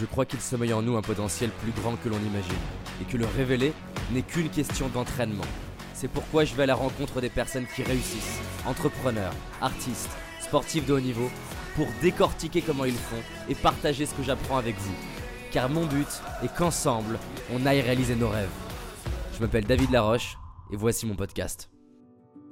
Je crois qu'il sommeille en nous un potentiel plus grand que l'on imagine, et que le révéler n'est qu'une question d'entraînement. C'est pourquoi je vais à la rencontre des personnes qui réussissent, entrepreneurs, artistes, sportifs de haut niveau, pour décortiquer comment ils font et partager ce que j'apprends avec vous. Car mon but est qu'ensemble, on aille réaliser nos rêves. Je m'appelle David Laroche, et voici mon podcast.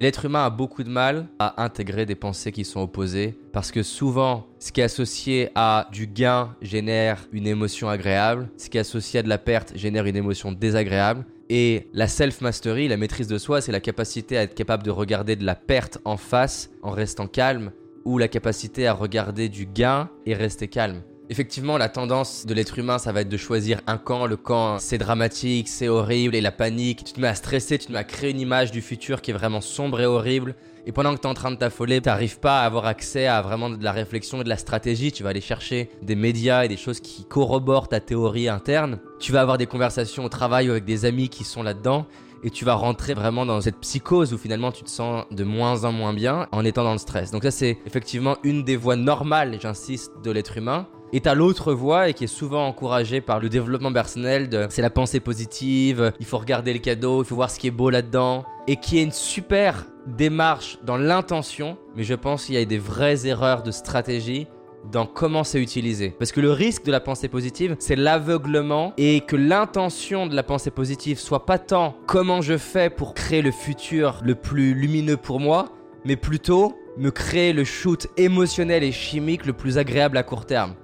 L'être humain a beaucoup de mal à intégrer des pensées qui sont opposées parce que souvent, ce qui est associé à du gain génère une émotion agréable, ce qui est associé à de la perte génère une émotion désagréable. Et la self-mastery, la maîtrise de soi, c'est la capacité à être capable de regarder de la perte en face en restant calme ou la capacité à regarder du gain et rester calme. Effectivement, la tendance de l'être humain, ça va être de choisir un camp. Le camp, c'est dramatique, c'est horrible, et la panique. Tu te mets à stresser, tu te mets à créer une image du futur qui est vraiment sombre et horrible. Et pendant que tu es en train de t'affoler, tu n'arrives pas à avoir accès à vraiment de la réflexion et de la stratégie. Tu vas aller chercher des médias et des choses qui corroborent ta théorie interne. Tu vas avoir des conversations au travail avec des amis qui sont là-dedans et tu vas rentrer vraiment dans cette psychose où finalement tu te sens de moins en moins bien en étant dans le stress. Donc ça c'est effectivement une des voies normales, j'insiste, de l'être humain. Et t'as l'autre voie et qui est souvent encouragée par le développement personnel de c'est la pensée positive, il faut regarder le cadeau, il faut voir ce qui est beau là-dedans. Et qui est une super démarche dans l'intention, mais je pense qu'il y a des vraies erreurs de stratégie dans comment c'est utilisé. Parce que le risque de la pensée positive, c'est l'aveuglement et que l'intention de la pensée positive soit pas tant comment je fais pour créer le futur le plus lumineux pour moi, mais plutôt me créer le shoot émotionnel et chimique le plus agréable à court terme.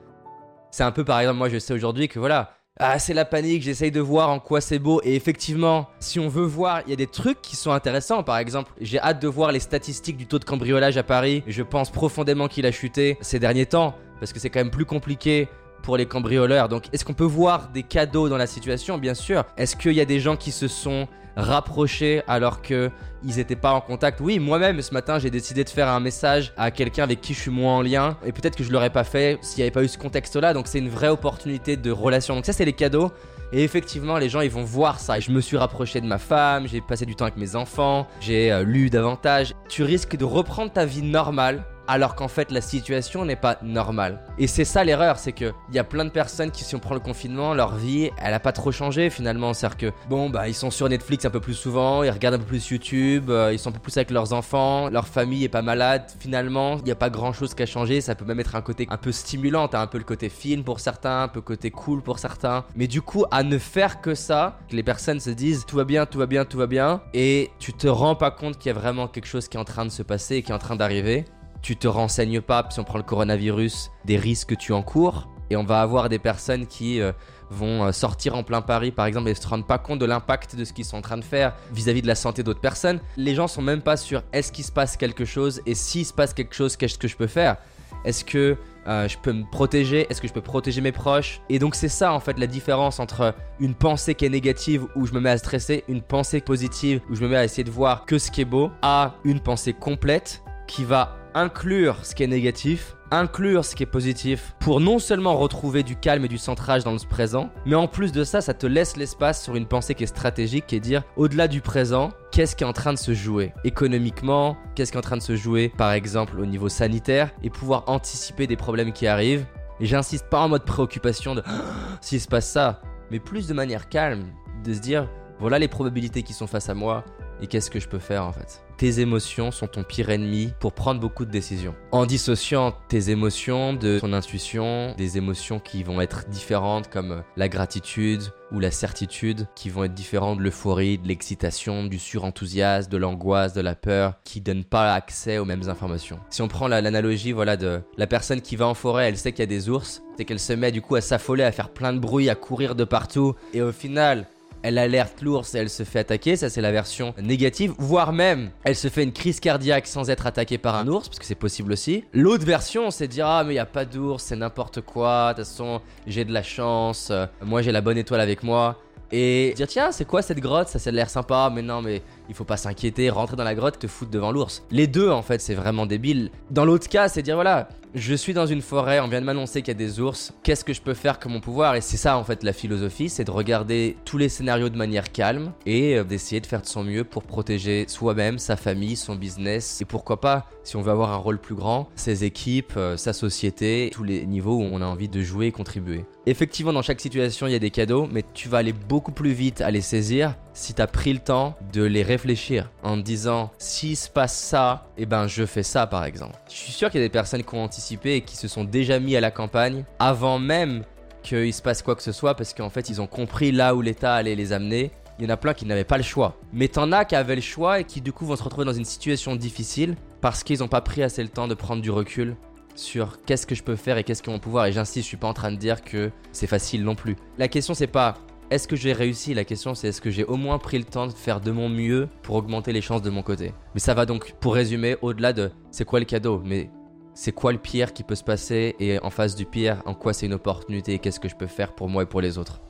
C'est un peu par exemple, moi je sais aujourd'hui que voilà, ah, c'est la panique, j'essaye de voir en quoi c'est beau. Et effectivement, si on veut voir, il y a des trucs qui sont intéressants. Par exemple, j'ai hâte de voir les statistiques du taux de cambriolage à Paris. Je pense profondément qu'il a chuté ces derniers temps, parce que c'est quand même plus compliqué pour les cambrioleurs. Donc, est-ce qu'on peut voir des cadeaux dans la situation? Bien sûr. Est-ce qu'il y a des gens qui se sont rapprochés alors que ils n'étaient pas en contact? Oui, moi-même ce matin, j'ai décidé de faire un message à quelqu'un avec qui je suis moins en lien et peut-être que je l'aurais pas fait s'il n'y avait pas eu ce contexte-là. Donc c'est une vraie opportunité de relation. Donc ça, c'est les cadeaux. Et effectivement, les gens, ils vont voir ça. Je me suis rapproché de ma femme, j'ai passé du temps avec mes enfants, j'ai euh, lu davantage. Tu risques de reprendre ta vie normale alors qu'en fait la situation n'est pas normale. Et c'est ça l'erreur, c'est que il y a plein de personnes qui si on prend le confinement, leur vie, elle a pas trop changé finalement, c'est-à-dire que bon bah ils sont sur Netflix un peu plus souvent, ils regardent un peu plus YouTube, euh, ils sont un peu plus avec leurs enfants, leur famille est pas malade, finalement, il n'y a pas grand-chose qui a changé, ça peut même être un côté un peu stimulant, un peu le côté film pour certains, un peu côté cool pour certains, mais du coup à ne faire que ça, que les personnes se disent tout va bien, tout va bien, tout va bien. Et tu te rends pas compte qu'il y a vraiment quelque chose qui est en train de se passer et qui est en train d'arriver tu te renseignes pas, si on prend le coronavirus, des risques que tu encours. Et on va avoir des personnes qui euh, vont euh, sortir en plein Paris, par exemple, et se rendent pas compte de l'impact de ce qu'ils sont en train de faire vis-à-vis de la santé d'autres personnes. Les gens sont même pas sûrs. Est-ce qu'il se passe quelque chose? Et s'il se passe quelque chose, qu'est-ce que je peux faire? Est-ce que euh, je peux me protéger? Est-ce que je peux protéger mes proches? Et donc c'est ça en fait la différence entre une pensée qui est négative où je me mets à stresser, une pensée positive où je me mets à essayer de voir que ce qui est beau, à une pensée complète qui va inclure ce qui est négatif, inclure ce qui est positif, pour non seulement retrouver du calme et du centrage dans le présent, mais en plus de ça, ça te laisse l'espace sur une pensée qui est stratégique, qui est dire, au-delà du présent, qu'est-ce qui est en train de se jouer économiquement, qu'est-ce qui est en train de se jouer par exemple au niveau sanitaire, et pouvoir anticiper des problèmes qui arrivent. Et j'insiste pas en mode préoccupation de s'il se passe ça, mais plus de manière calme, de se dire, voilà les probabilités qui sont face à moi, et qu'est-ce que je peux faire en fait tes émotions sont ton pire ennemi pour prendre beaucoup de décisions. En dissociant tes émotions de ton intuition, des émotions qui vont être différentes comme la gratitude ou la certitude, qui vont être différentes de l'euphorie, de l'excitation, du surenthousiasme, de l'angoisse, de la peur, qui donnent pas accès aux mêmes informations. Si on prend l'analogie voilà de la personne qui va en forêt, elle sait qu'il y a des ours, c'est qu'elle se met du coup à s'affoler, à faire plein de bruit, à courir de partout et au final, elle alerte l'ours et elle se fait attaquer, ça c'est la version négative, voire même elle se fait une crise cardiaque sans être attaquée par un ours, parce que c'est possible aussi. L'autre version c'est dire ah mais il y a pas d'ours, c'est n'importe quoi, de toute façon j'ai de la chance, euh, moi j'ai la bonne étoile avec moi. Et dire tiens c'est quoi cette grotte, ça ça a l'air sympa, mais non mais il faut pas s'inquiéter, rentrer dans la grotte, te foutre devant l'ours. Les deux, en fait, c'est vraiment débile. Dans l'autre cas, c'est dire voilà, je suis dans une forêt, on vient de m'annoncer qu'il y a des ours, qu'est-ce que je peux faire comme mon pouvoir? Et c'est ça, en fait, la philosophie, c'est de regarder tous les scénarios de manière calme et euh, d'essayer de faire de son mieux pour protéger soi-même, sa famille, son business et pourquoi pas, si on veut avoir un rôle plus grand, ses équipes, euh, sa société, tous les niveaux où on a envie de jouer et contribuer. Effectivement, dans chaque situation, il y a des cadeaux, mais tu vas aller beaucoup plus vite à les saisir si tu as pris le temps de les réfléchir en te disant s'il se passe ça, eh ben je fais ça par exemple. Je suis sûr qu'il y a des personnes qui ont anticipé et qui se sont déjà mis à la campagne avant même qu'il se passe quoi que ce soit parce qu'en fait ils ont compris là où l'État allait les amener. Il y en a plein qui n'avaient pas le choix. Mais t'en as qui avaient le choix et qui du coup vont se retrouver dans une situation difficile parce qu'ils n'ont pas pris assez le temps de prendre du recul sur qu'est-ce que je peux faire et qu'est-ce que mon pouvoir. Et j'insiste, je suis pas en train de dire que c'est facile non plus. La question c'est pas est-ce que j'ai réussi La question c'est est-ce que j'ai au moins pris le temps de faire de mon mieux pour augmenter les chances de mon côté. Mais ça va donc, pour résumer, au-delà de c'est quoi le cadeau, mais c'est quoi le pire qui peut se passer et en face du pire, en quoi c'est une opportunité et qu'est-ce que je peux faire pour moi et pour les autres.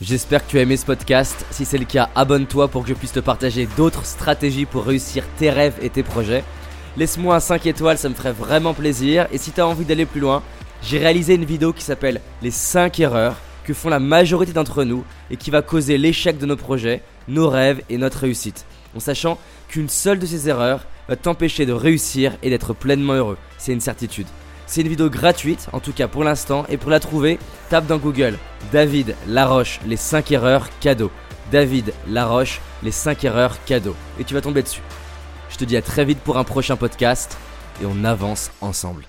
J'espère que tu as aimé ce podcast. Si c'est le cas, abonne-toi pour que je puisse te partager d'autres stratégies pour réussir tes rêves et tes projets. Laisse-moi un 5 étoiles, ça me ferait vraiment plaisir. Et si tu as envie d'aller plus loin, j'ai réalisé une vidéo qui s'appelle Les 5 erreurs que font la majorité d'entre nous et qui va causer l'échec de nos projets, nos rêves et notre réussite. En sachant qu'une seule de ces erreurs va t'empêcher de réussir et d'être pleinement heureux. C'est une certitude. C'est une vidéo gratuite, en tout cas pour l'instant, et pour la trouver, tape dans Google David Laroche, les 5 erreurs cadeaux. David Laroche, les 5 erreurs cadeaux. Et tu vas tomber dessus. Je te dis à très vite pour un prochain podcast, et on avance ensemble.